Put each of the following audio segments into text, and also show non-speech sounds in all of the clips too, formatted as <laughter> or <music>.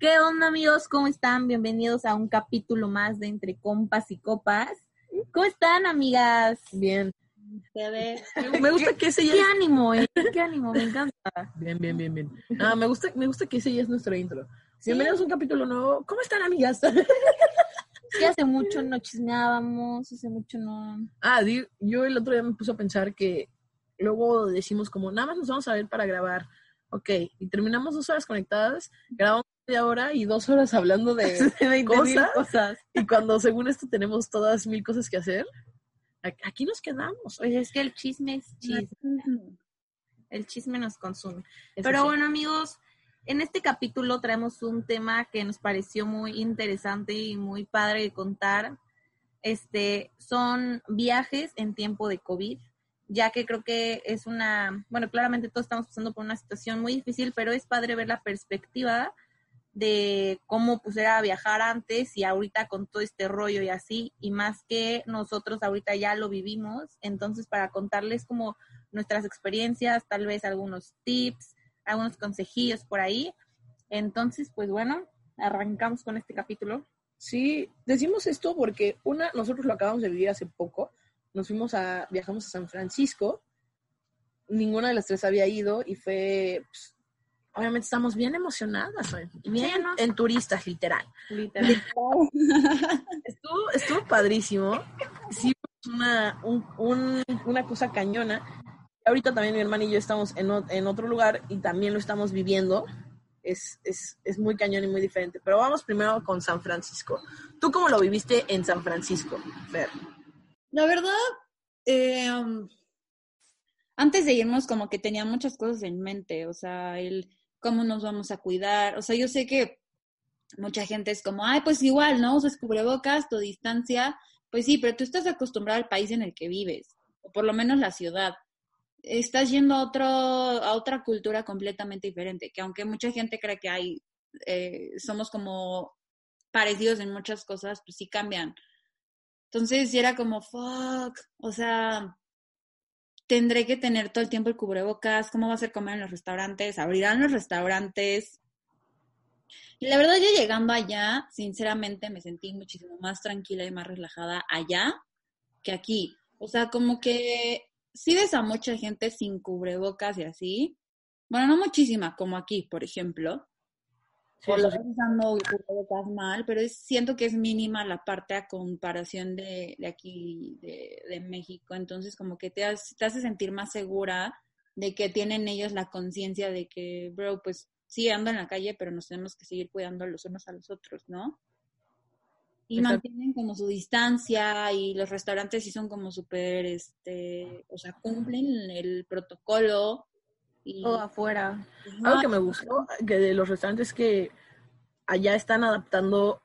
¿Qué onda amigos? ¿Cómo están? Bienvenidos a un capítulo más de Entre Compas y Copas. ¿Cómo están amigas? Bien. <laughs> Me gusta que ese ya ¿Qué ánimo, eh? ¿Qué ánimo? Me encanta. Bien, bien, bien, bien. Ah, me gusta, me gusta que ese ya es nuestro intro. Bienvenidos a un capítulo nuevo. ¿Cómo están, amigas? <laughs> Sí, hace mucho no chismeábamos, hace mucho no... ah, yo el otro día me puse a pensar que luego decimos como, nada más nos vamos a ver para grabar. Ok, y terminamos dos horas conectadas, grabamos media hora y dos horas hablando de... <laughs> 20 ¿Cosas? cosas. y cuando según esto tenemos todas mil cosas que hacer, aquí nos quedamos. Pues es que el chisme es chisme. El chisme nos consume. Eso Pero sí. bueno, amigos, en este capítulo traemos un tema que nos pareció muy interesante y muy padre de contar. Este, son viajes en tiempo de COVID, ya que creo que es una, bueno, claramente todos estamos pasando por una situación muy difícil, pero es padre ver la perspectiva de cómo pues era viajar antes y ahorita con todo este rollo y así, y más que nosotros ahorita ya lo vivimos, entonces para contarles como nuestras experiencias, tal vez algunos tips, algunos consejillos por ahí. Entonces, pues bueno, arrancamos con este capítulo. Sí, decimos esto porque una, nosotros lo acabamos de vivir hace poco. Nos fuimos a, viajamos a San Francisco. Ninguna de las tres había ido y fue, pues, obviamente estamos bien emocionadas, ¿eh? bien Sí, ¿no? en turistas, literal. Literal. Estuvo, estuvo padrísimo. Sí, una, un- un- una cosa cañona. Ahorita también mi hermana y yo estamos en, o- en otro lugar y también lo estamos viviendo. Es, es, es muy cañón y muy diferente. Pero vamos primero con San Francisco. ¿Tú cómo lo viviste en San Francisco, Fer? La verdad, eh, um, antes de irnos como que tenía muchas cosas en mente, o sea, el cómo nos vamos a cuidar, o sea, yo sé que mucha gente es como, ay, pues igual, ¿no? Usas cubrebocas, tu distancia, pues sí, pero tú estás acostumbrado al país en el que vives, o por lo menos la ciudad. Estás yendo a, otro, a otra cultura completamente diferente, que aunque mucha gente cree que hay, eh, somos como parecidos en muchas cosas, pues sí cambian. Entonces, era como, fuck, o sea, tendré que tener todo el tiempo el cubrebocas, ¿cómo va a ser comer en los restaurantes? ¿Abrirán los restaurantes? Y la verdad, yo llegando allá, sinceramente, me sentí muchísimo más tranquila y más relajada allá que aquí. O sea, como que sí ves a mucha gente sin cubrebocas y así. Bueno, no muchísima, como aquí, por ejemplo. Sí, o lo ves usando el cubrebocas mal, pero es- siento que es mínima la parte a comparación de, de aquí, de, de México. Entonces, como que te, hace- te hace sentir más segura de que tienen ellos la conciencia de que, bro, pues sí, ando en la calle, pero nos tenemos que seguir cuidando los unos a los otros, ¿no? Y Exacto. mantienen como su distancia y los restaurantes sí son como súper, este, o sea, cumplen el protocolo. Y, Todo afuera. Algo que me gustó que de los restaurantes que allá están adaptando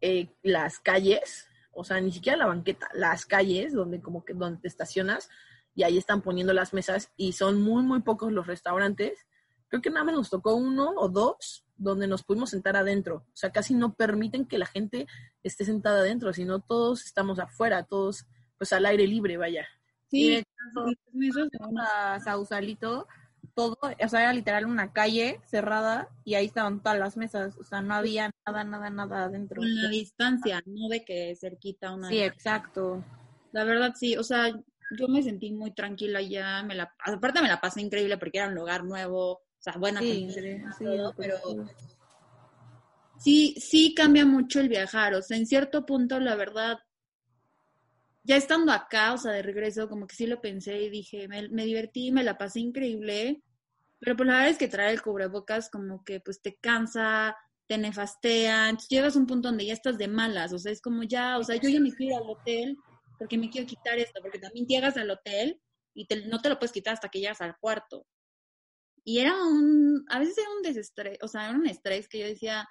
eh, las calles, o sea, ni siquiera la banqueta, las calles donde como que donde te estacionas y ahí están poniendo las mesas y son muy muy pocos los restaurantes. Creo que nada más nos tocó uno o dos donde nos pudimos sentar adentro. O sea, casi no permiten que la gente esté sentada adentro, sino todos estamos afuera, todos pues al aire libre, vaya. Y de Sí, fuimos a Sausalito, todo, o sea, era literal una calle cerrada y ahí estaban todas las mesas, o sea, no había nada, nada, nada adentro. con la distancia, no de que cerquita una. Sí, exacto. La verdad sí, o sea, yo me sentí muy tranquila ya, me la, aparte me la pasé increíble porque era un lugar nuevo, o sea, buena Sí, comida, sí, todo, pues, pero sí, sí cambia mucho el viajar. O sea, en cierto punto, la verdad, ya estando acá, o sea, de regreso, como que sí lo pensé y dije, me, divertí, me la pasé increíble. Pero pues la verdad es que traer el cubrebocas como que pues te cansa, te nefastea, entonces llegas a un punto donde ya estás de malas, o sea, es como ya, o sea, yo ya me ir al hotel porque me quiero quitar esto, porque también llegas al hotel y te, no te lo puedes quitar hasta que llegas al cuarto. Y era un, a veces era un desestrés, o sea, era un estrés que yo decía,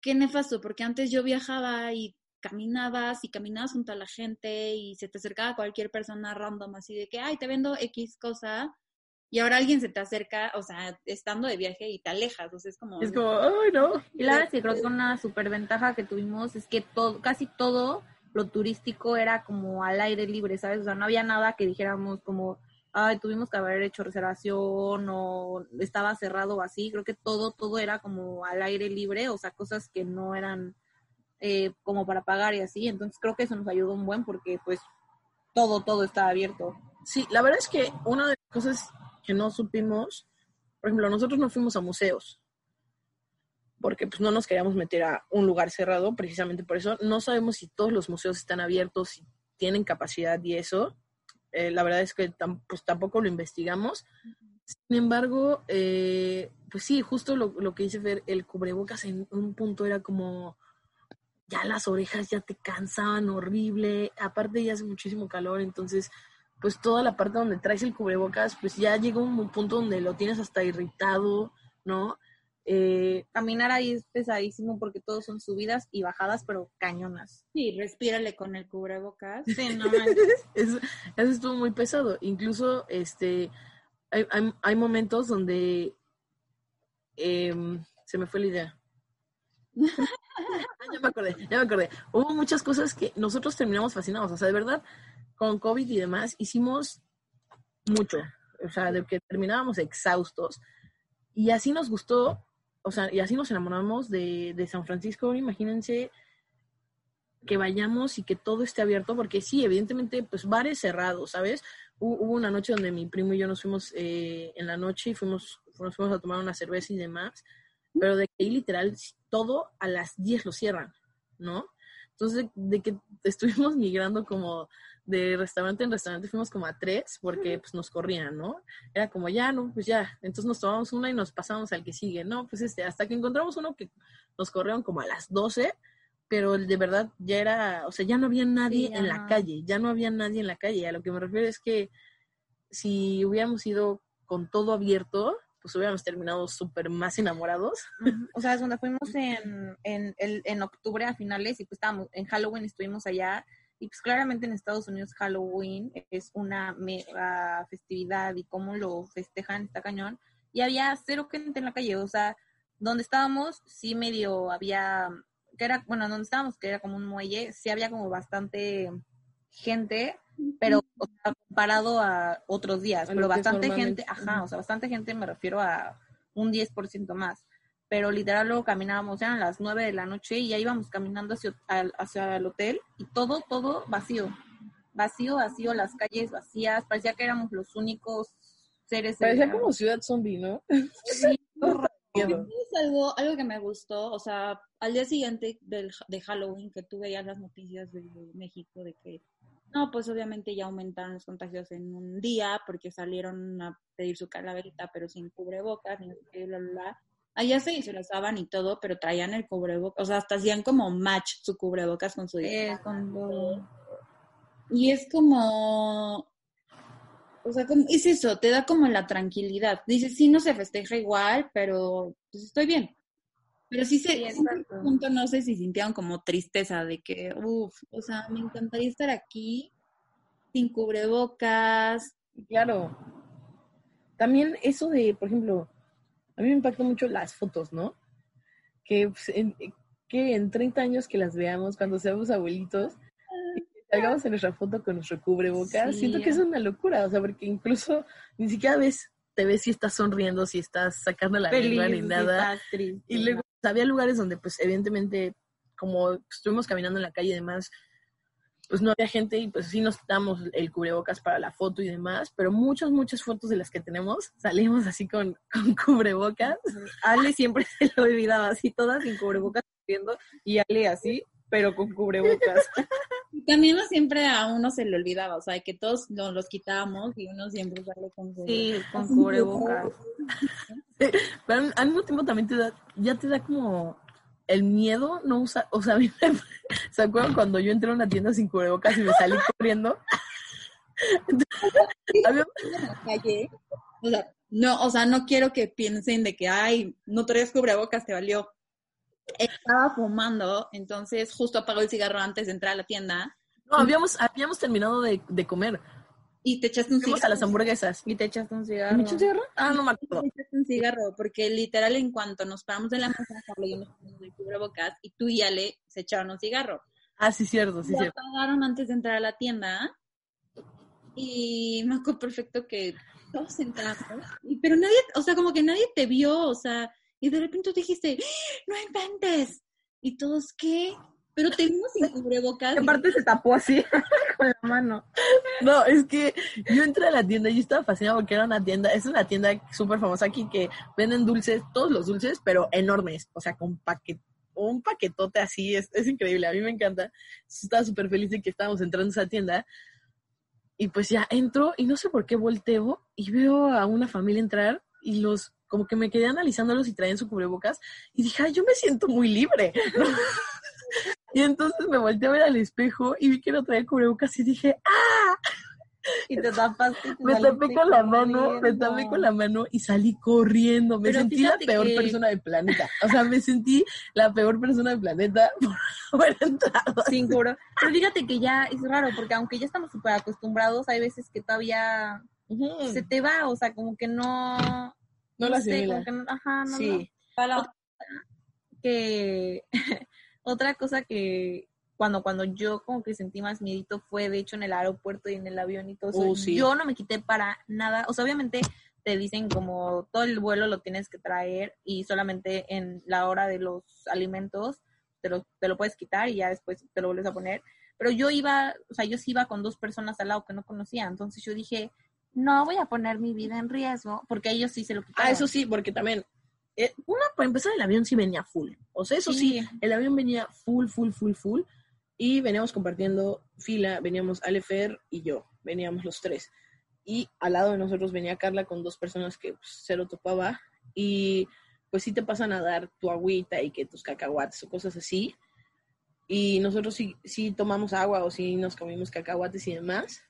qué nefasto, porque antes yo viajaba y caminabas y caminabas junto a la gente y se te acercaba cualquier persona random así de que, ay, te vendo X cosa, y ahora alguien se te acerca, o sea, estando de viaje y te alejas, o sea, es como... Es como, ay, no. <laughs> Y la verdad es que creo que una superventaja que tuvimos es que todo, casi todo lo turístico era como al aire libre, ¿sabes? O sea, no había nada que dijéramos como, ay, tuvimos que haber hecho reservación o estaba cerrado o así. Creo que todo, todo era como al aire libre, o sea, cosas que no eran eh, como para pagar y así. Entonces creo que eso nos ayudó un buen porque pues todo, todo estaba abierto. Sí, la verdad es que una de las cosas que no supimos, por ejemplo, nosotros no fuimos a museos, porque pues no nos queríamos meter a un lugar cerrado, precisamente por eso. No sabemos si todos los museos están abiertos, si tienen capacidad y eso. Eh, la verdad es que pues tampoco lo investigamos. Sin embargo, eh, pues sí, justo lo, lo que dice Fer, el cubrebocas en un punto era como, ya las orejas ya te cansaban horrible, aparte ya hace muchísimo calor, entonces pues toda la parte donde traes el cubrebocas, pues ya llega un punto donde lo tienes hasta irritado, ¿no? Eh, Caminar ahí es pesadísimo porque todos son subidas y bajadas, pero cañonas. Sí, respírale con el cubrebocas. Sí, no <laughs> eso, eso estuvo muy pesado. Incluso, este, hay, hay, hay momentos donde eh, se me fue la idea. Ya me acordé, ya me acordé. Hubo muchas cosas que nosotros terminamos fascinados. O sea, de verdad, con COVID y demás, hicimos mucho. O sea, de que terminábamos exhaustos. Y así nos gustó, o sea, y así nos enamoramos de, de San Francisco. Imagínense que vayamos y que todo esté abierto, porque sí, evidentemente, pues bares cerrados, ¿sabes? Hubo una noche donde mi primo y yo nos fuimos eh, en la noche y fuimos, nos fuimos a tomar una cerveza y demás, pero de que ahí literal todo a las 10 lo cierran, ¿no? Entonces, de, de que <laughs> estuvimos migrando como de restaurante en restaurante fuimos como a tres porque pues nos corrían, ¿no? Era como ya, no, pues ya, entonces nos tomamos una y nos pasamos al que sigue, ¿no? Pues este, hasta que encontramos uno que nos corrieron como a las 12, pero de verdad ya era, o sea, ya no había nadie Sí, en la calle, ya no había nadie en la calle. A lo que me refiero es que si hubiéramos ido con todo abierto, pues hubiéramos terminado súper más enamorados. O sea, es donde fuimos en, en, en octubre a finales y pues estábamos, en Halloween estuvimos allá y pues claramente en Estados Unidos Halloween es una mega festividad y cómo lo festejan está cañón. Y había cero gente en la calle, o sea, donde estábamos sí medio había, que era, bueno, donde estábamos, que era como un muelle, sí había como bastante gente, pero o sea, comparado a otros días, A pero bastante gente, ajá, o sea, bastante gente me refiero a un 10% más. Pero literal luego caminábamos, eran las 9 de la noche y ya íbamos caminando hacia, hacia el hotel y todo, todo vacío. Vacío, vacío, las calles vacías, parecía que éramos los únicos seres. Parecía la- como ciudad zombie, ¿no? Sí. <laughs> Es algo, algo que me gustó, o sea, al día siguiente del, de Halloween que tuve ya las noticias de México de que, no, pues obviamente ya aumentaron los contagios en un día porque salieron a pedir su calaverita pero sin cubrebocas, ni bla, bla, bla. Allá se disfrazaban y todo, pero traían el cubrebocas, o sea, hasta hacían como match su cubrebocas con su Eh, con lo- Y es como, o sea, como, es eso, te da como la tranquilidad. Dices, sí, no se festeja igual, pero pues estoy bien. Pero sí se, Sí, en punto no sé si sintieron como tristeza de que, uff, o sea, me encantaría estar aquí sin cubrebocas. Claro. También eso de, por ejemplo, a mí me impacta mucho las fotos, ¿no? Que, pues, en, que en 30 años que las veamos, cuando seamos abuelitos, salgamos en nuestra foto con nuestro cubrebocas, Sí. siento que es una locura, o sea, porque incluso ni siquiera ves, te ves si estás sonriendo, si estás sacando la lengua ni feliz, nada. triste, Y luego pues, había lugares donde, pues, evidentemente, como estuvimos caminando en la calle y demás, pues no había gente y pues sí nos damos el cubrebocas para la foto y demás, pero muchas, muchas fotos de las que tenemos salimos así con, con cubrebocas. Ale siempre <laughs> se lo olvidaba, así todas sin cubrebocas viendo y Ale así, pero con cubrebocas. <laughs> También no siempre a uno se le olvidaba, o sea, que todos nos los quitábamos y uno siempre sale con Sí, con cubrebocas. <laughs> Pero al mismo tiempo también te da, ya te da como el miedo no usa, o sea, a mí me, <laughs> ¿se acuerdan cuando yo entré a una tienda sin cubrebocas y me salí corriendo? había... calle, o sea, no, o sea, no quiero que piensen de que, ay, no traes cubrebocas, te valió. Estaba fumando, entonces justo apagó el cigarro antes de entrar a la tienda. No, habíamos, habíamos terminado de, de comer. Y te echaste un Fuimos cigarro. a las hamburguesas. Y te echaste un cigarro. ¿Me eché un cigarro? Ah, no me acuerdo. Te echaste un cigarro, porque literal en cuanto nos paramos de la mesa, Carla y nos cubrebocas y tú y Ale se echaron un cigarro. Ah, sí, cierto, sí, Lo cierto. apagaron antes de entrar a la tienda y me acuerdo perfecto que todos entramos, pero nadie, o sea, como que nadie te vio, o sea, y de repente tú dijiste, no inventes, y todos, ¿qué? Pero te vimos sin cubrebocas. Aparte se tapó así <laughs> con la mano. No, es que yo entré a la tienda y yo estaba fascinada porque era una tienda, es una tienda súper famosa aquí que venden dulces, todos los dulces, pero enormes, o sea, con paquet, un paquetote así, es, es increíble, a mí me encanta. Estaba súper feliz de que estábamos entrando a esa tienda. Y pues ya entro y no sé por qué volteo y veo a una familia entrar y los, como que me quedé analizándolos y traían su cubrebocas y dije, ay, yo me siento muy libre. <laughs> y entonces me volteé a ver al espejo y vi que no traía cubrebocas y dije, ¡ah! Y te tapaste. te Me tapé con la mano, me tapé con la mano y salí corriendo. Me Pero sentí la peor que- persona del planeta. O sea, me sentí la peor persona del planeta <laughs> por haber entrado. Sin cubro. Pero fíjate que ya es raro, porque aunque ya estamos súper acostumbrados, hay veces que todavía se te va, o sea, como que no... No la sé, como que no, ajá, no, Sí. no. que <laughs> otra cosa que cuando cuando yo como que sentí más miedito fue de hecho en el aeropuerto y en el avión y todo eso. Oh, sí. Yo no me quité para nada, o sea, obviamente te dicen como todo el vuelo lo tienes que traer y solamente en la hora de los alimentos te lo, te lo puedes quitar y ya después te lo vuelves a poner. Pero yo iba, o sea, yo sí iba con dos personas al lado que no conocía, entonces yo dije, no voy a poner mi vida en riesgo, porque ellos sí se lo quitaron. Ah, eso sí, porque también, eh, una, para empezar, el avión sí venía full. O sea, eso sí, el avión venía full, full, full, full. Y veníamos compartiendo fila, veníamos Alefer y yo, veníamos los tres. Y al lado de nosotros venía Carla con dos personas que pues, se lo topaba. Y pues sí te pasan a dar tu agüita y que tus cacahuates o cosas así. Y nosotros sí, sí tomamos agua o sí nos comimos cacahuates y demás.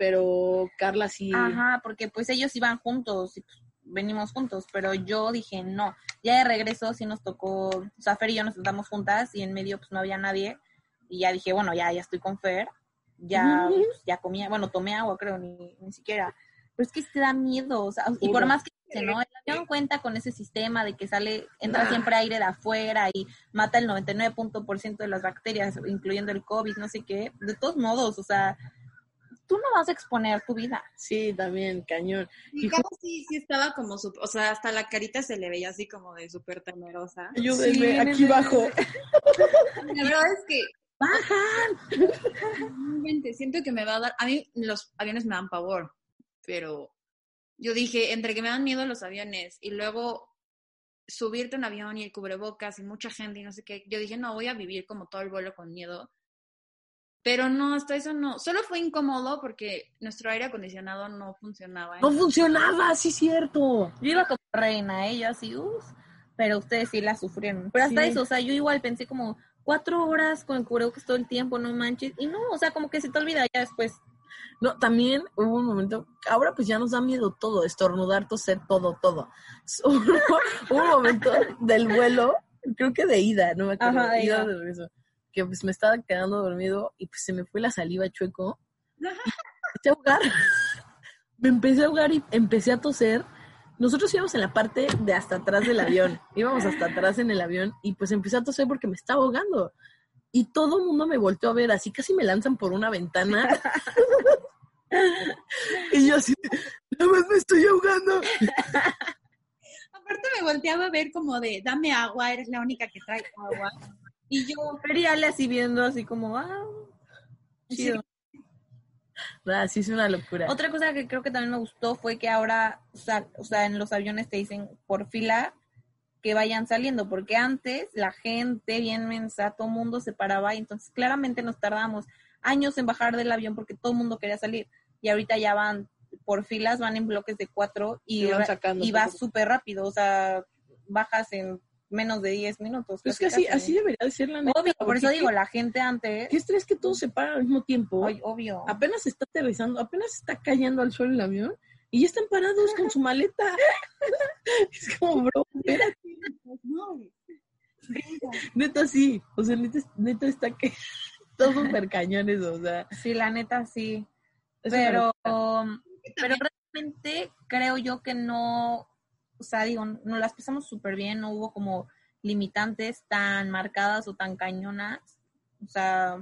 Pero Carla sí. Ajá, porque pues ellos iban juntos y pues, venimos juntos, pero yo dije no. Ya de regreso sí nos tocó, o sea, Fer y yo nos sentamos juntas y en medio pues no había nadie y ya dije, bueno, ya, ya estoy con Fer, ya, pues, ya comía, bueno, tomé agua creo, ni, ni siquiera. Pero es que te da miedo, o sea, y por más que dice, ¿no? El avión cuenta con ese sistema de que sale, entra Nah. siempre aire de afuera y mata el 99% de las bacterias, incluyendo el COVID, no sé qué. De todos modos, o sea, tú no vas a exponer tu vida. Sí, también, cañón. Y sí, sí estaba como, o sea, hasta la carita se le veía así como de súper temerosa. Ayúdenme, Sí, aquí bajo. <laughs> La verdad es que ¡Bajan! <laughs> siento que me va a dar, a mí los aviones me dan pavor, pero yo dije, entre que me dan miedo los aviones y luego subirte a un avión y el cubrebocas y mucha gente y no sé qué, yo dije, no, voy a vivir como todo el vuelo con miedo. Pero no, hasta eso no. Solo fue incómodo porque nuestro aire acondicionado no funcionaba. No funcionaba, sí, cierto. Yo iba como reina, ella así, uff, pero ustedes sí la sufrieron. Pero hasta Sí. eso, o sea, yo igual pensé como cuatro horas con el cubrebocas todo el tiempo, no manches. Y no, o sea, como que se te olvida ya después. No, también hubo un momento, ahora pues ya nos da miedo todo, estornudar, toser, todo, todo. <laughs> Hubo, un momento del vuelo, creo que de ida, no me acuerdo, Ajá, de ida ida. de regreso, que pues me estaba quedando dormido y pues se me fue la saliva chueco. <laughs> Me empecé a ahogar. Me empecé a ahogar y empecé a toser. Nosotros íbamos en la parte de hasta atrás del avión. <laughs> Íbamos hasta atrás en el avión y pues empecé a toser porque me estaba ahogando. Y todo el mundo me volteó a ver, así casi me lanzan por una ventana. <laughs> y yo así, nada más me estoy ahogando. Aparte me volteaba a ver como de, dame agua, eres la única que trae agua. Y yo, le así viendo así como, ah, chido. Ah, sí, es una locura. Otra cosa que creo que también me gustó fue que ahora, o sea, o sea, en los aviones te dicen por fila que vayan saliendo, porque antes la gente bien mensa, todo mundo se paraba y entonces claramente nos tardamos años en bajar del avión porque todo el mundo quería salir y ahorita ya van por filas, van en bloques de cuatro y, Y van ra- sacando y va súper rápido, o sea, bajas en menos de 10 minutos. Pues que así, así debería de ser la neta. Obvio, por eso digo, la gente antes, ¿Qué estrés que todos se paran al mismo tiempo? ay, obvio. apenas está aterrizando, apenas está cayendo al suelo el avión y ya están parados con su <laughs> maleta. <laughs> es como, bro, espérate. Neta sí, o sea, neta, neta está que <laughs> todos súper cañones, o sea. Sí, la neta sí. es pero, pero realmente creo yo que no, o sea, digo, no las pasamos súper bien, no hubo como limitantes tan marcadas o tan cañonas. O sea,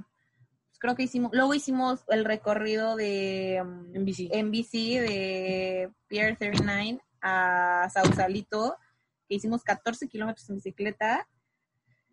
pues creo que hicimos, luego hicimos el recorrido de um, en bici. en bici de Pier 39 a Sausalito, que hicimos 14 kilómetros en bicicleta.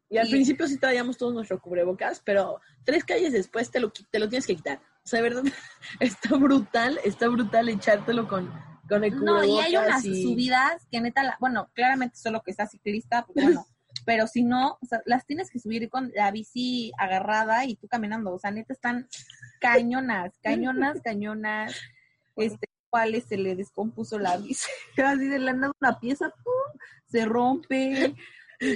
Y al principio sí traíamos todos nuestro cubrebocas, pero tres calles después te lo, te lo tienes que quitar. O sea, de verdad, <laughs> está brutal, está brutal echártelo con, con el No, y hay unas y- subidas que neta, la- bueno, claramente solo que sea ciclista, pues bueno, <laughs> pero si no, o sea, las tienes que subir con la bici agarrada y tú caminando, o sea, neta están cañonas, <laughs> cañonas, cañonas, este, cuáles se le descompuso la bici, <laughs> así de la nada una pieza, ¡pum! se rompe,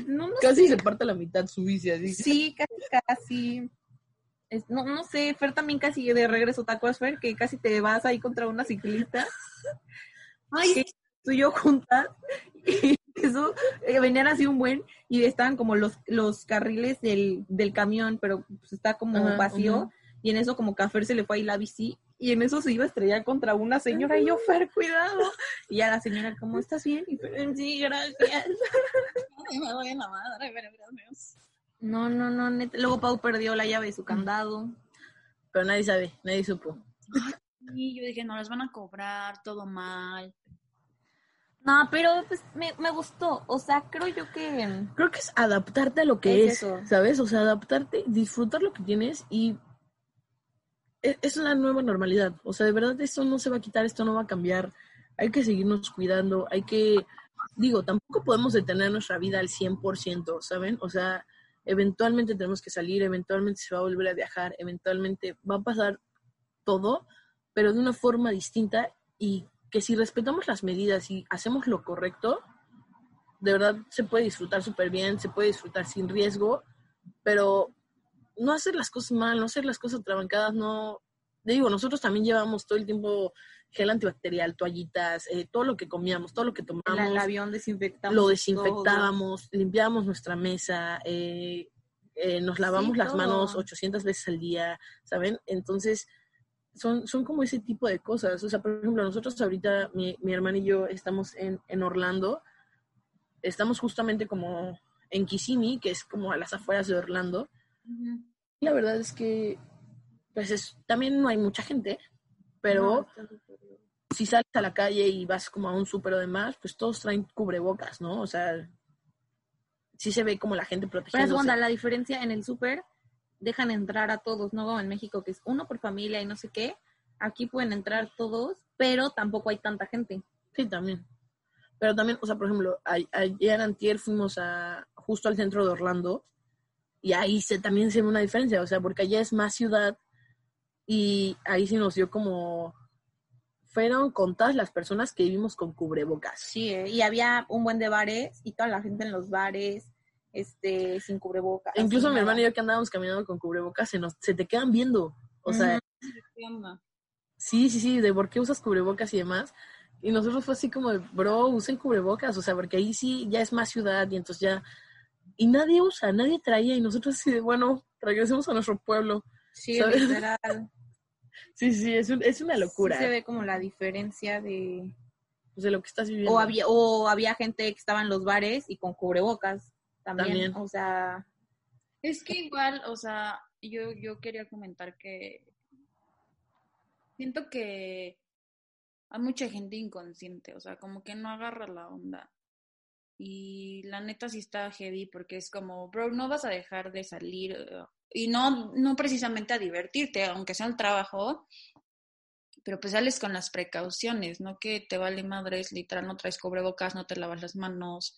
no, no Casi sé, se parte la mitad su bici, así. sí, casi, casi. Es- no, no sé, Fer también casi de regreso, ¿te Fer? Que casi te vas ahí contra una ciclista <laughs> Ay, que tú y yo juntas <laughs> y eso eh, venían así un buen y estaban como los los carriles del, del camión pero pues está como Ajá, vacío ajá. y en eso como que a Fer se le fue ahí la bici y en eso se iba a estrellar contra una señora y yo Fer cuidado y ya la señora como estás bien y Fer sí gracias <laughs> me voy a la madre, pero gracias. No no no neta. luego Pau perdió la llave de su candado Pero nadie sabe, nadie supo. Y yo dije, no, les van a cobrar todo mal. no pero pues me, me gustó o sea creo yo que Creo que es adaptarte a lo que Es es. ¿sabes? O sea, adaptarte, disfrutar lo que tienes y e- es la nueva normalidad. O sea, de verdad esto no se va a quitar, esto no va a cambiar. Hay que seguirnos cuidando, hay que, digo, tampoco podemos detener nuestra vida al 100%, ¿saben? O sea, eventualmente tenemos que salir, eventualmente se va a volver a viajar, eventualmente va a pasar todo, pero de una forma distinta y que si respetamos las medidas y hacemos lo correcto, de verdad se puede disfrutar súper bien, se puede disfrutar sin riesgo, pero no hacer las cosas mal, no hacer las cosas trabancadas, no... Le digo, nosotros también llevamos todo el tiempo gel antibacterial, toallitas, eh, todo lo que comíamos, todo lo que el, tomamos, el avión desinfectamos lo todo. desinfectábamos, limpiábamos nuestra mesa, eh, eh, nos lavamos las todo. manos 800 veces al día, ¿saben? Entonces, son, son como ese tipo de cosas. O sea, por ejemplo, nosotros ahorita, mi, mi hermana y yo estamos en, en Orlando, estamos justamente como en Kissimmee, que es como a las afueras de Orlando. La verdad es que, pues es, también no hay mucha gente, pero No, si sales a la calle y vas como a un súper o demás, pues todos traen cubrebocas, ¿no? O sea, sí se ve como la gente Pero es protegiéndose. onda, la diferencia en el súper, dejan entrar a todos, no como en México, que es uno por familia y no sé qué. Aquí pueden entrar todos, pero tampoco hay tanta gente. Sí, también. Pero también, o sea, por ejemplo, a- ayer antier fuimos a justo al centro de Orlando y ahí se, también se ve una diferencia, o sea, porque allá es más ciudad y ahí sí nos dio como... Fueron contadas las personas que vivimos con cubrebocas. Sí, ¿eh? y había un buen de bares y toda la gente en los bares, este, sin cubrebocas. E incluso mi nada. hermano y yo que andábamos caminando con cubrebocas, se, nos, se te quedan viendo. O sea, Ujú. ¿Qué onda? Sí, sí, sí, de por qué usas cubrebocas y demás. Y nosotros fue así como, de, bro, usen cubrebocas, o sea, porque ahí sí ya es más ciudad y entonces ya... Y nadie usa, nadie traía y nosotros así de, bueno, regresemos a nuestro pueblo. Sí, ¿sabes? literal. Sí, sí, es, un- es una locura Sí se ve como la diferencia de... pues, de lo que estás viviendo. O había, o había gente que estaba en los bares y con cubrebocas también. También. O sea, Es que igual, o sea, yo, yo quería comentar que siento que hay mucha gente inconsciente, o sea, como que no agarra la onda. Y la neta sí está heavy porque es como, bro, no vas a dejar de salir y no, no precisamente a divertirte, aunque sea el trabajo, pero pues sales con las precauciones, no que te vale madres, literal, no traes cubrebocas, no te lavas las manos,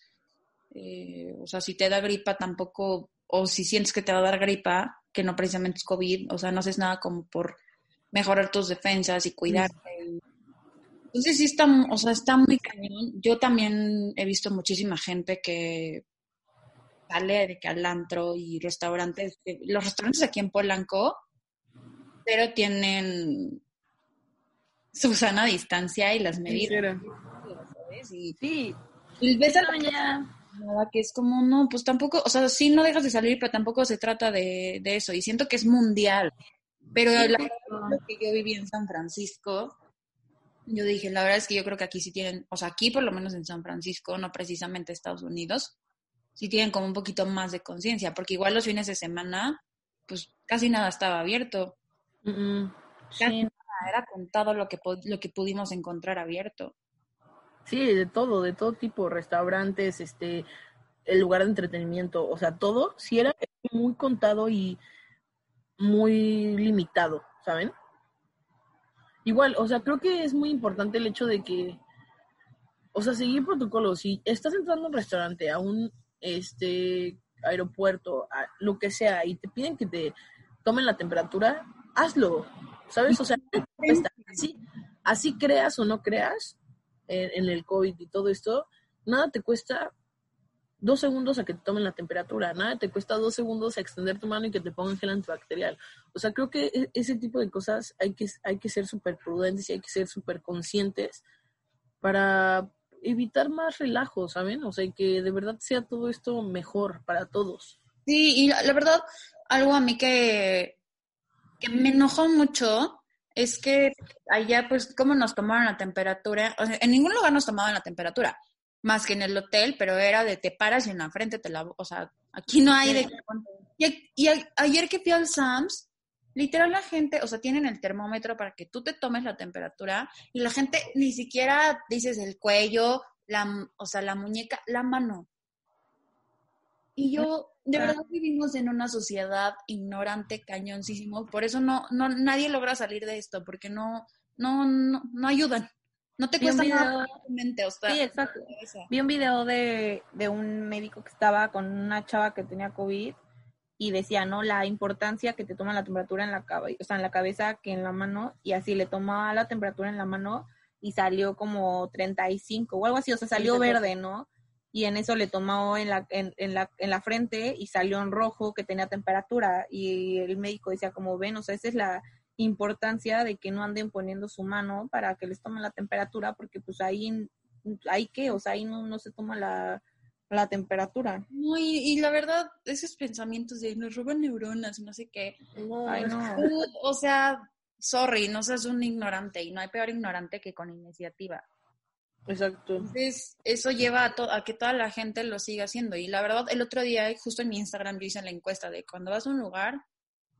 eh, o sea, si te da gripa tampoco, o si sientes que te va a dar gripa, que no precisamente es COVID, o sea, no haces nada como por mejorar tus defensas y cuidarte. Entonces sí está, o sea, está muy cañón. Yo también he visto muchísima gente que sale de que al antro y restaurantes, eh, los restaurantes aquí en Polanco, pero tienen su sana distancia y las medidas. Sí, sí. Y ves a la mañana que es como, no, pues tampoco, o sea, sí no dejas de salir, pero tampoco se trata de, de eso. Y siento que es mundial. Pero la verdad que yo viví en San Francisco, yo dije, la verdad es que yo creo que aquí sí tienen, o sea, aquí por lo menos en San Francisco, no precisamente Estados Unidos, sí tienen como un poquito más de conciencia, porque igual los fines de semana, pues casi nada estaba abierto. Casi nada, era contado lo que, lo que pudimos encontrar abierto. Sí, de todo, de todo tipo, restaurantes, este, el lugar de entretenimiento, o sea, todo sí era muy contado y muy limitado, ¿saben? Igual, o sea, creo que es muy importante el hecho de que, o sea, seguir protocolos. Si estás entrando a un restaurante, a un este aeropuerto, a lo que sea, y te piden que te tomen la temperatura, hazlo, ¿sabes? O sea, así, así creas o no creas en, en el COVID y todo esto, nada te cuesta dos segundos a que te tomen la temperatura, nada te cuesta dos segundos a extender tu mano y que te pongan gel antibacterial. O sea, creo que e, ese tipo de cosas hay que, hay que ser súper prudentes y hay que ser súper conscientes para evitar más relajo, ¿saben? O sea, que de verdad sea todo esto mejor para todos. Sí, y la, verdad, algo a mí que, que me enojó mucho es que allá, pues, ¿cómo nos tomaron la temperatura? O sea, en ningún lugar nos tomaban la temperatura más que en el hotel, pero era de te paras y en la frente te la... O sea, aquí no hay de... Y, y ayer que fui al Sams, literal la gente, o sea, tienen el termómetro para que tú te tomes la temperatura y la gente ni siquiera dices el cuello, la, o sea, la muñeca, la mano. Y yo, de verdad vivimos en una sociedad ignorante, cañoncísimo, por eso no, no, nadie logra salir de esto, porque no, no, no, no ayudan. No te cuesta nada o sea, Sí, exacto. Vi un video de, de un médico que estaba con una chava que tenía COVID y decía, ¿no? La importancia que te toma la temperatura en la cabeza, o sea, en la cabeza que en la mano, y así le tomaba la temperatura en la mano y salió como 35 o algo así, o sea, salió verde, ¿no? Y en eso le tomó en la, en, en, la, en la frente y salió en rojo que tenía temperatura y el médico decía como ven, o sea, esa es la importancia de que no anden poniendo su mano para que les tomen la temperatura, porque pues ahí, hay que, o sea, ahí no, no se toma la, la temperatura. No, y, la verdad, esos pensamientos de nos roban neuronas, no sé qué. Ay, no. O sea, sorry, no seas un ignorante y no hay peor ignorante que con iniciativa. Exacto. Entonces, eso lleva a, a, que toda la gente lo siga haciendo. Y la verdad, el otro día, justo en mi Instagram, yo hice la encuesta de cuando vas a un lugar,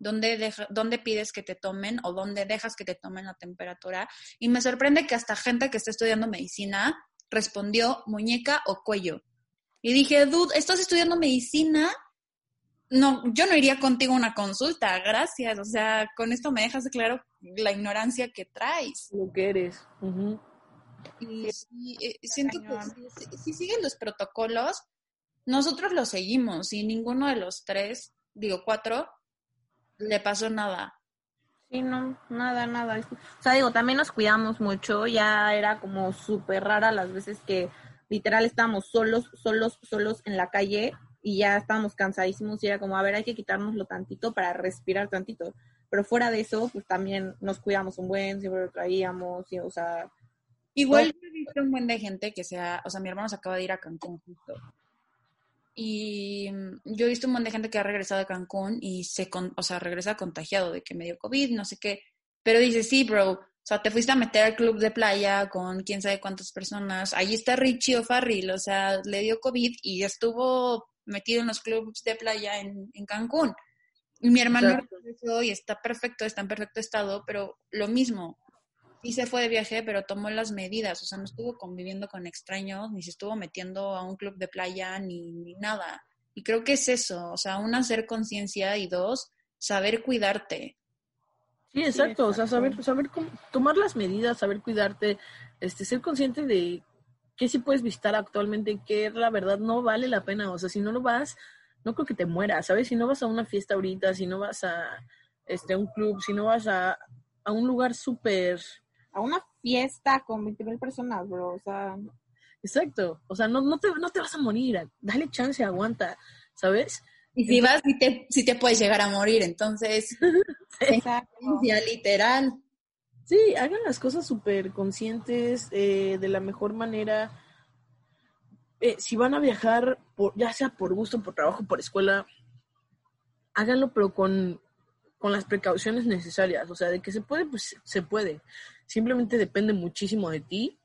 dónde, dónde pides que te tomen o dónde dejas que te tomen la temperatura. Y me sorprende que hasta gente que está estudiando medicina respondió muñeca o cuello. Y dije, dude, ¿estás estudiando medicina? No, yo no iría contigo a una consulta, gracias. O sea, con esto me dejas claro la ignorancia que traes. Lo que eres. Y eh, siento que si, si siguen los protocolos, nosotros los seguimos y ninguno de los tres, digo cuatro, le pasó nada. Sí, no, nada, nada. O sea, digo, también nos cuidamos mucho, ya era como súper rara las veces que literal estábamos solos, solos, solos en la calle y ya estábamos cansadísimos y era como, a ver, hay que quitárnoslo tantito para respirar tantito. Pero fuera de eso, pues también nos cuidamos un buen, siempre lo traíamos, y, o sea... Igual he visto un buen de gente que sea, o sea, mi hermano se acaba de ir a Cancún justo y mm, yo he visto un montón de gente que ha regresado de Cancún y se, o sea, regresa contagiado de que me dio COVID, no sé qué. Pero dice, sí, bro, sea, te fuiste a meter al club de playa con quién sabe cuántas personas. Ahí está Richie o Farril, o sea, le dio COVID y estuvo metido en los clubs de playa en, en Cancún. Y mi hermano regresó y está perfecto, está en perfecto estado, pero lo mismo, sí se fue de viaje, pero tomó las medidas, o sea, no estuvo conviviendo con extraños, ni se estuvo metiendo a un club de playa, ni, ni nada. Y creo que es eso, o sea, una, hacer conciencia y dos, saber cuidarte. Sí, exacto, o sea, saber, saber cómo, tomar las medidas, saber cuidarte, este, ser consciente de qué sí puedes visitar actualmente, qué la verdad no vale la pena, o sea, si no lo vas, no creo que te mueras, ¿sabes? Si no vas a una fiesta ahorita, si no vas a este, un club, si no vas a, a un lugar súper... A una fiesta con 20 mil personas, bro, o sea... Exacto, o sea, no, no, te, no te vas a morir, dale chance, aguanta, ¿sabes? Y si vas, si te, si te puedes llegar a morir, entonces... <laughs> Ya literal. Sí, hagan las cosas súper conscientes, eh, de la mejor manera. Eh, si van a viajar, por, ya sea por gusto, por trabajo, por escuela, háganlo, pero con, con las precauciones necesarias. O sea, de que se puede, pues se puede. Simplemente depende muchísimo de ti,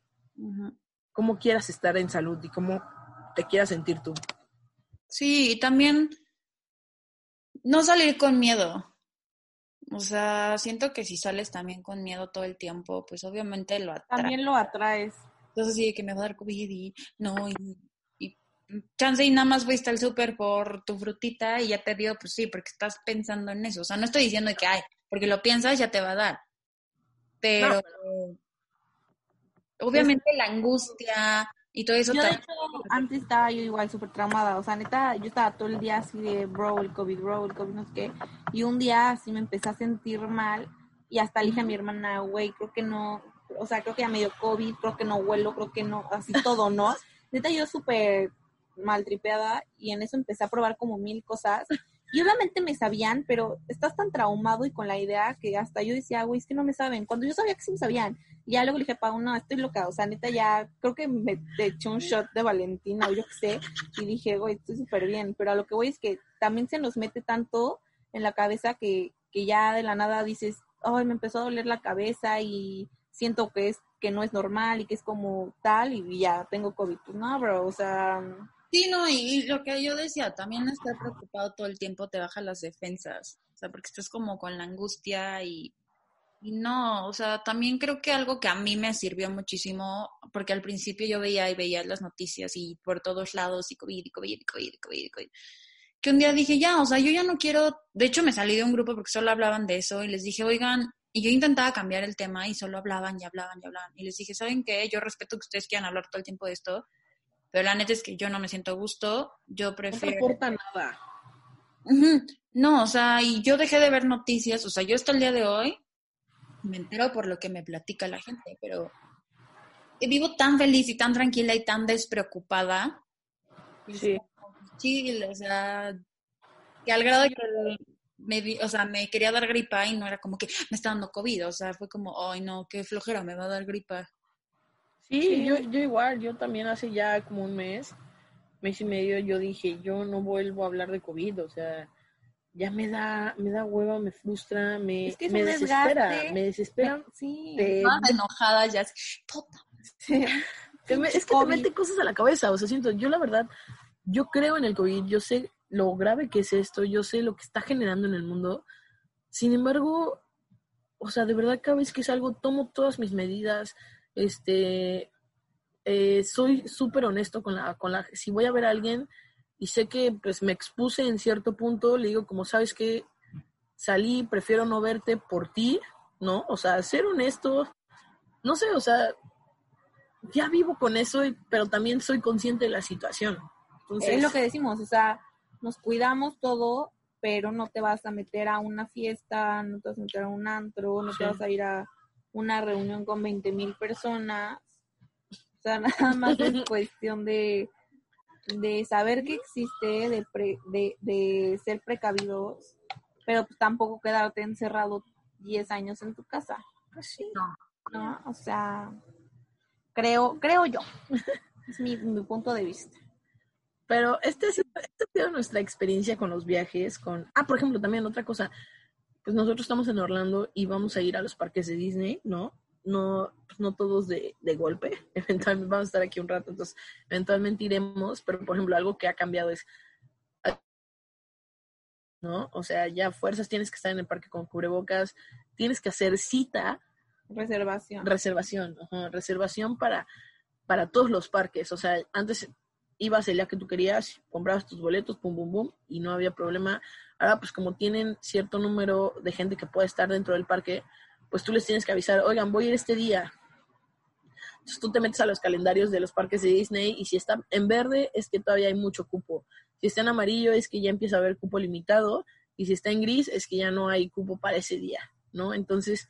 cómo quieras estar en salud y cómo te quieras sentir tú. Sí, y también no salir con miedo. O sea, siento que si sales también con miedo todo el tiempo, pues obviamente lo atraes. También lo atraes. Entonces sí, que me va a dar COVID y no, y, y chance y nada más fuiste al súper por tu frutita y ya te dio, pues sí, porque estás pensando en eso. O sea, no estoy diciendo que, ay, porque lo piensas ya te va a dar. Pero, No, obviamente la angustia y todo eso Yo de hecho, antes estaba yo igual súper traumada, o sea, neta, yo estaba todo el día así de, bro, el COVID, bro, el COVID, no sé qué, y un día así me empecé a sentir mal, y hasta le dije a mi hermana, güey, creo que no, o sea, creo que ya me dio COVID, creo que no huelo, creo que no, así todo, ¿no? Neta, yo súper maltripeada, y en eso empecé a probar como mil cosas, y obviamente me sabían, pero estás tan traumado y con la idea que hasta yo decía, güey, es que no me saben, cuando yo sabía que sí me sabían, ya luego le dije, Pau, no, estoy loca, o sea, neta, ya creo que me eché un shot de Valentina o yo qué sé, y dije, güey, estoy súper bien, pero a lo que voy es que también se nos mete tanto en la cabeza que, que ya de la nada dices, ay, me empezó a doler la cabeza y siento que es que no es normal y que es como tal y ya tengo COVID. Pues no, bro, o sea, Sí, no, y, lo que yo decía, también estar preocupado todo el tiempo te baja las defensas, o sea, porque estás como con la angustia y, y no, o sea, también creo que algo que a mí me sirvió muchísimo, porque al principio yo veía y veía las noticias y por todos lados y COVID, y COVID, y COVID, y COVID, y COVID, que un día dije, ya, o sea, yo ya no quiero, de hecho me salí de un grupo porque solo hablaban de eso y les dije, oigan, y yo intentaba cambiar el tema y solo hablaban y hablaban y hablaban, y les dije, ¿saben qué? Yo respeto que ustedes quieran hablar todo el tiempo de esto, pero la neta es que yo no me siento a gusto, yo No prefiero... aporta nada. Ujú. No, o sea, y yo dejé de ver noticias, o sea, yo hasta el día de hoy me entero por lo que me platica la gente, pero vivo tan feliz y tan tranquila y tan despreocupada. Sí. Sí, o sea, que al grado de que me, o sea, me quería dar gripa y no era como que me está dando COVID, o sea, fue como, ay no, qué flojera, me va a dar gripa. Sí, Yo, yo igual, yo también hace ya como un mes, mes y medio, yo dije, yo no vuelvo a hablar de COVID, o sea, ya me da, me da hueva, me frustra, me, Es que me desespera, me desespera. sí. de- Todas enojadas ya, puta. <laughs> te es que te COVID. mete cosas a la cabeza, o sea, siento, yo la verdad, yo creo en el COVID, yo sé lo grave que es esto, yo sé lo que está generando en el mundo, sin embargo, o sea, de verdad cada vez que salgo tomo todas mis medidas, este, eh, soy súper honesto con la, con la, si voy a ver a alguien y sé que pues me expuse en cierto punto, le digo como sabes que salí, prefiero no verte por ti, ¿no? O sea, ser honesto, no sé, o sea, ya vivo con eso, y- pero también soy consciente de la situación. Entonces, Es lo que decimos, o sea, nos cuidamos todo, pero no te vas a meter a una fiesta, no te vas a meter a un antro, no Sí. te vas a ir a una reunión con 20 mil personas. O sea, <laughs> nada más es cuestión de, de saber que existe, de, pre- de, de ser precavidos, pero pues tampoco quedarte encerrado 10 años en tu casa, pues sí. ¿no? O sea, creo, creo yo. <laughs> Es mi, mi punto de vista. Pero este ha, sido, esta ha sido nuestra experiencia con los viajes, con... Ah, por ejemplo, también otra cosa, pues nosotros estamos en Orlando y vamos a ir a los parques de Disney, ¿no? No, pues no todos de, de golpe, <laughs> eventualmente vamos a estar aquí un rato, entonces eventualmente iremos, pero por ejemplo algo que ha cambiado es, ¿no? O sea, ya fuerzas tienes que estar en el parque con cubrebocas, tienes que hacer cita, Reservación. reservación, ajá, reservación para, para todos los parques. O sea, antes ibas el día que tú querías, comprabas tus boletos, pum, pum, pum, y no había problema. Ahora, pues como tienen cierto número de gente que puede estar dentro del parque, pues tú les tienes que avisar, oigan, voy a ir este día. Entonces tú te metes a los calendarios de los parques de Disney y si está en verde es que todavía hay mucho cupo. Si está en amarillo es que ya empieza a haber cupo limitado y si está en gris es que ya no hay cupo para ese día, ¿no? Entonces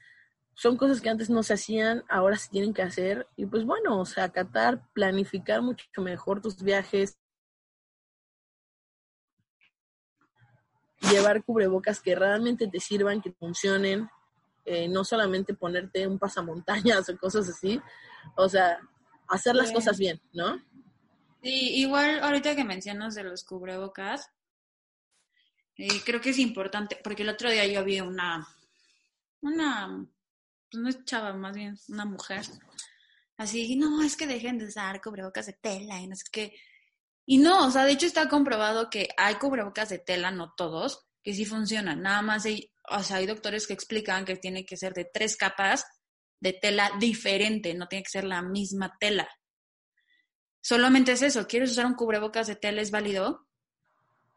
son cosas que antes no se hacían, ahora se tienen que hacer. Y pues bueno, o sea, acatar, planificar mucho mejor tus viajes, llevar cubrebocas que realmente te sirvan, que funcionen, eh, no solamente ponerte un pasamontañas <laughs> o cosas así, o sea, hacer las cosas bien, ¿no? Sí, igual ahorita que mencionas de los cubrebocas, eh, creo que es importante, porque el otro día yo vi una, una no es chava, más bien una mujer. Así, no, es que dejen de usar cubrebocas de tela y no sé qué. Y no, o sea, de hecho está comprobado que hay cubrebocas de tela, no todos, que sí funcionan. Nada más hay, o sea, hay doctores que explican que tiene que ser de tres capas de tela diferente, no tiene que ser la misma tela. Solamente es eso, ¿quieres usar un cubrebocas de tela? ¿Es válido?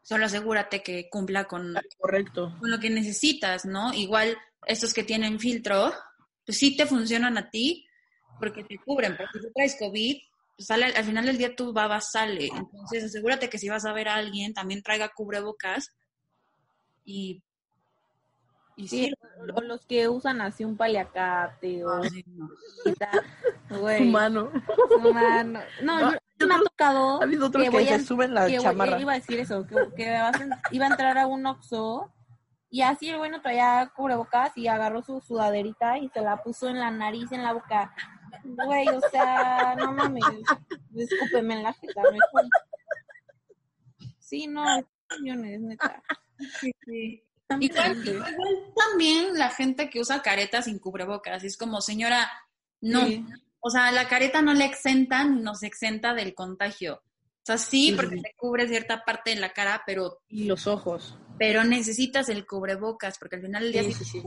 Solo asegúrate que cumpla con, Correcto. con lo que necesitas, ¿no? Igual estos que tienen filtro, pues sí te funcionan a ti porque te cubren, porque si tú traes COVID, pues sale, al final del día tu baba sale. Entonces asegúrate que si vas a ver a alguien, también traiga cubrebocas y... y sí, o los que usan así un paliacate o... Humano. Humano. No, yo, me ha tocado... Ha habido otros que, se suben la chamarra. iba a decir eso, que, que iba a entrar a un Oxxo y así el bueno traía cubrebocas y agarró su sudaderita y se la puso en la nariz, en la boca. Güey, o sea, no mames, escúpeme en la jeta, mejor. Sí, no, millones, neta. Sí, sí. Igual, igual, también la gente que usa caretas sin cubrebocas, es como, señora, no. O sea, la careta no le exenta ni nos exenta del contagio. O sea, sí, porque te cubre cierta parte de la cara, pero... Y los ojos pero necesitas el cubrebocas porque al final del día sí, sí,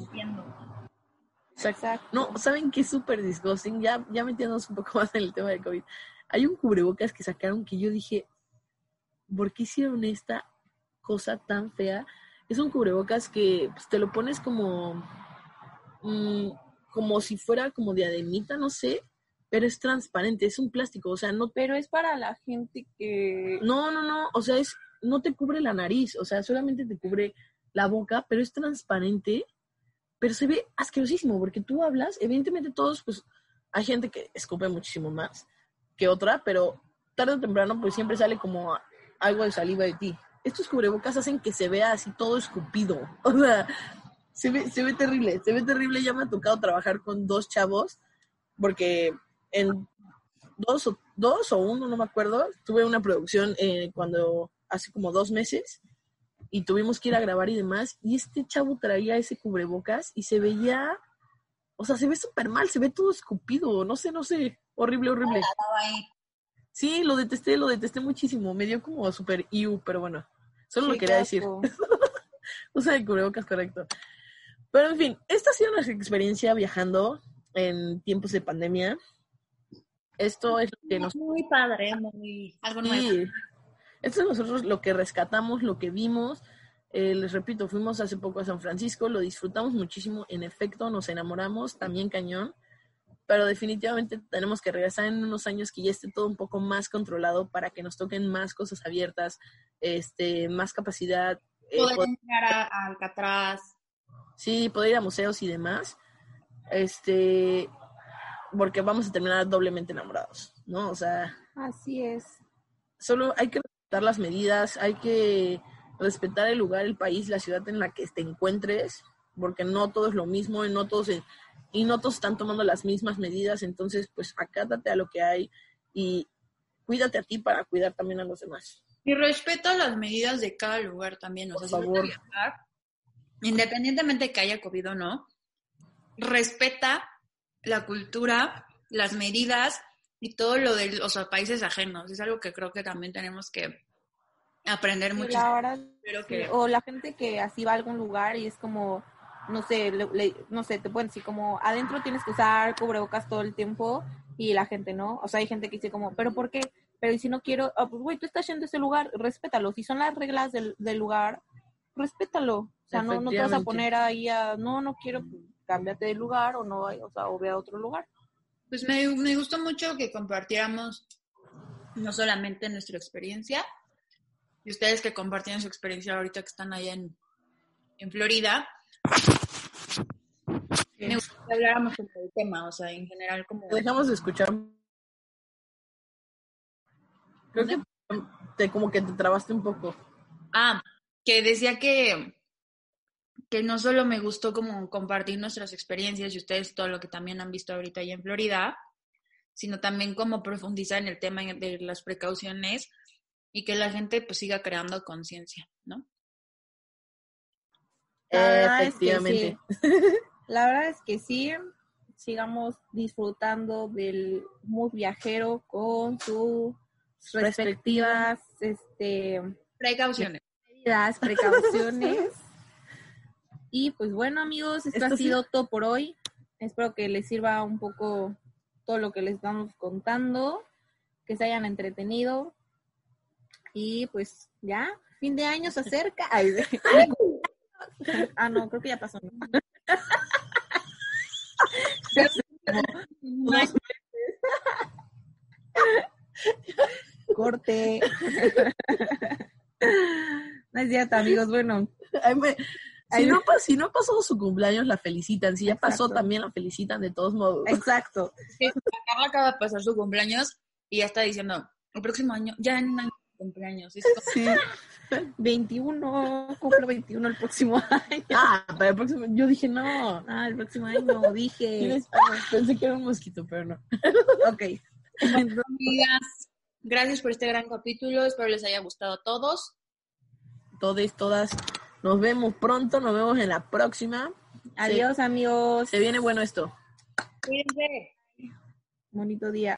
Exacto. No, ¿saben qué es súper disgusting? Ya, ya metiéndonos un poco más en el tema del COVID. Hay un cubrebocas que sacaron que yo dije, ¿por qué hicieron esta cosa tan fea? Es un cubrebocas que pues, te lo pones como, mm, como si fuera como diademita, no sé, pero es transparente, es un plástico, o sea, no... Pero es para la gente que... No, no, no, o sea, es no te cubre la nariz, o sea, solamente te cubre la boca, pero es transparente, pero se ve asquerosísimo, porque tú hablas, evidentemente todos, pues, hay gente que escupe muchísimo más que otra, pero tarde o temprano, pues siempre sale como algo de saliva de ti. Estos cubrebocas hacen que se vea así todo escupido, <laughs> o sea, se ve, terrible, se ve terrible, ya me ha tocado trabajar con dos chavos, porque en dos o, dos o uno, no me acuerdo, tuve una producción eh, cuando hace como dos meses y tuvimos que ir a grabar y demás. Y este chavo traía ese cubrebocas y se veía, o sea, se ve súper mal, se ve todo escupido, no sé, no sé, horrible, horrible. Sí, lo detesté, lo detesté muchísimo, me dio como súper iu, pero bueno, solo lo quería decir. <laughs> Usa el cubrebocas correcto. Pero en fin, esta ha sido nuestra experiencia viajando en tiempos de pandemia. Esto es lo que nos... Muy padre, muy... Algo nuevo. Esto es nosotros lo que rescatamos, lo que vimos. Eh, les repito, fuimos hace poco a San Francisco, lo disfrutamos muchísimo, en efecto, nos enamoramos, también cañón, pero definitivamente tenemos que regresar en unos años que ya esté todo un poco más controlado para que nos toquen más cosas abiertas, este, más capacidad. Eh, poder entrar a, Alcatraz. Sí, poder ir a museos y demás. Este, porque vamos a terminar doblemente enamorados, ¿no? O sea. Así es. Solo hay que las medidas, hay que respetar el lugar, el país, la ciudad en la que te encuentres, porque no todo es lo mismo y no todos, y no todos están tomando las mismas medidas, entonces pues acátate a lo que hay y cuídate a ti para cuidar también a los demás. Y respeta las medidas de cada lugar también, o Por favor. independientemente que haya COVID o no, respeta la cultura, las medidas y todo lo de los países ajenos. Es algo que creo que también tenemos que aprender mucho. O la gente que así va a algún lugar y es como, no sé, no sé, te pueden decir como, adentro tienes que usar cubrebocas todo el tiempo y la gente no. O sea, hay gente que dice como, ¿pero por qué? Pero y si no quiero, ah, pues güey, tú estás yendo a ese lugar, respétalo. Si son las reglas del, del lugar, respétalo. O sea, no, no te vas a poner ahí a, no, no quiero, pues, cámbiate de lugar o no, o sea, o ve a otro lugar. Pues me, me gustó mucho que compartiéramos no solamente nuestra experiencia, y ustedes que compartieron su experiencia ahorita que están allá en, en Florida, me gustaría que habláramos sobre el tema, o sea, en general como... Dejamos de escuchar. Creo que te, como que te trabaste un poco. Ah, que decía que, que no solo me gustó como compartir nuestras experiencias y ustedes todo lo que también han visto ahorita allá en Florida, sino también como profundizar en el tema de las precauciones y que la gente pues siga creando conciencia, ¿no? La verdad es que Efectivamente. La verdad es que sí, sigamos disfrutando del mood viajero con sus respectivas este, Precauciones. medidas, precauciones. Y pues bueno amigos, esto, Esto ha sí- sido todo por hoy. Espero que les sirva un poco todo lo que les estamos contando, que se hayan entretenido. Y pues ya, fin de año se acerca. Ay, <laughs> ah, no, creo que ya pasó. <laughs> Corte. No es cierto, amigos. Bueno, si, no, si no pasó su cumpleaños, la felicitan. Si ya pasó, Exacto. también la felicitan de todos modos. exacto. Sí, Carla acaba de pasar su cumpleaños y ya está diciendo, el próximo año, ya en un año de cumpleaños. Es Sí. 21, cumplo 21 el próximo <laughs> año. Ah, para el próximo. Yo dije, no. Ah, el próximo año <laughs> dije. Pensé que era un mosquito, pero no. <laughs> Ok. Amigas, gracias por este gran capítulo, espero les haya gustado a todos. Todos, todas. Nos vemos pronto. Nos vemos en la próxima. Adiós, amigos. Se viene bueno esto. Cuídense. Bonito día.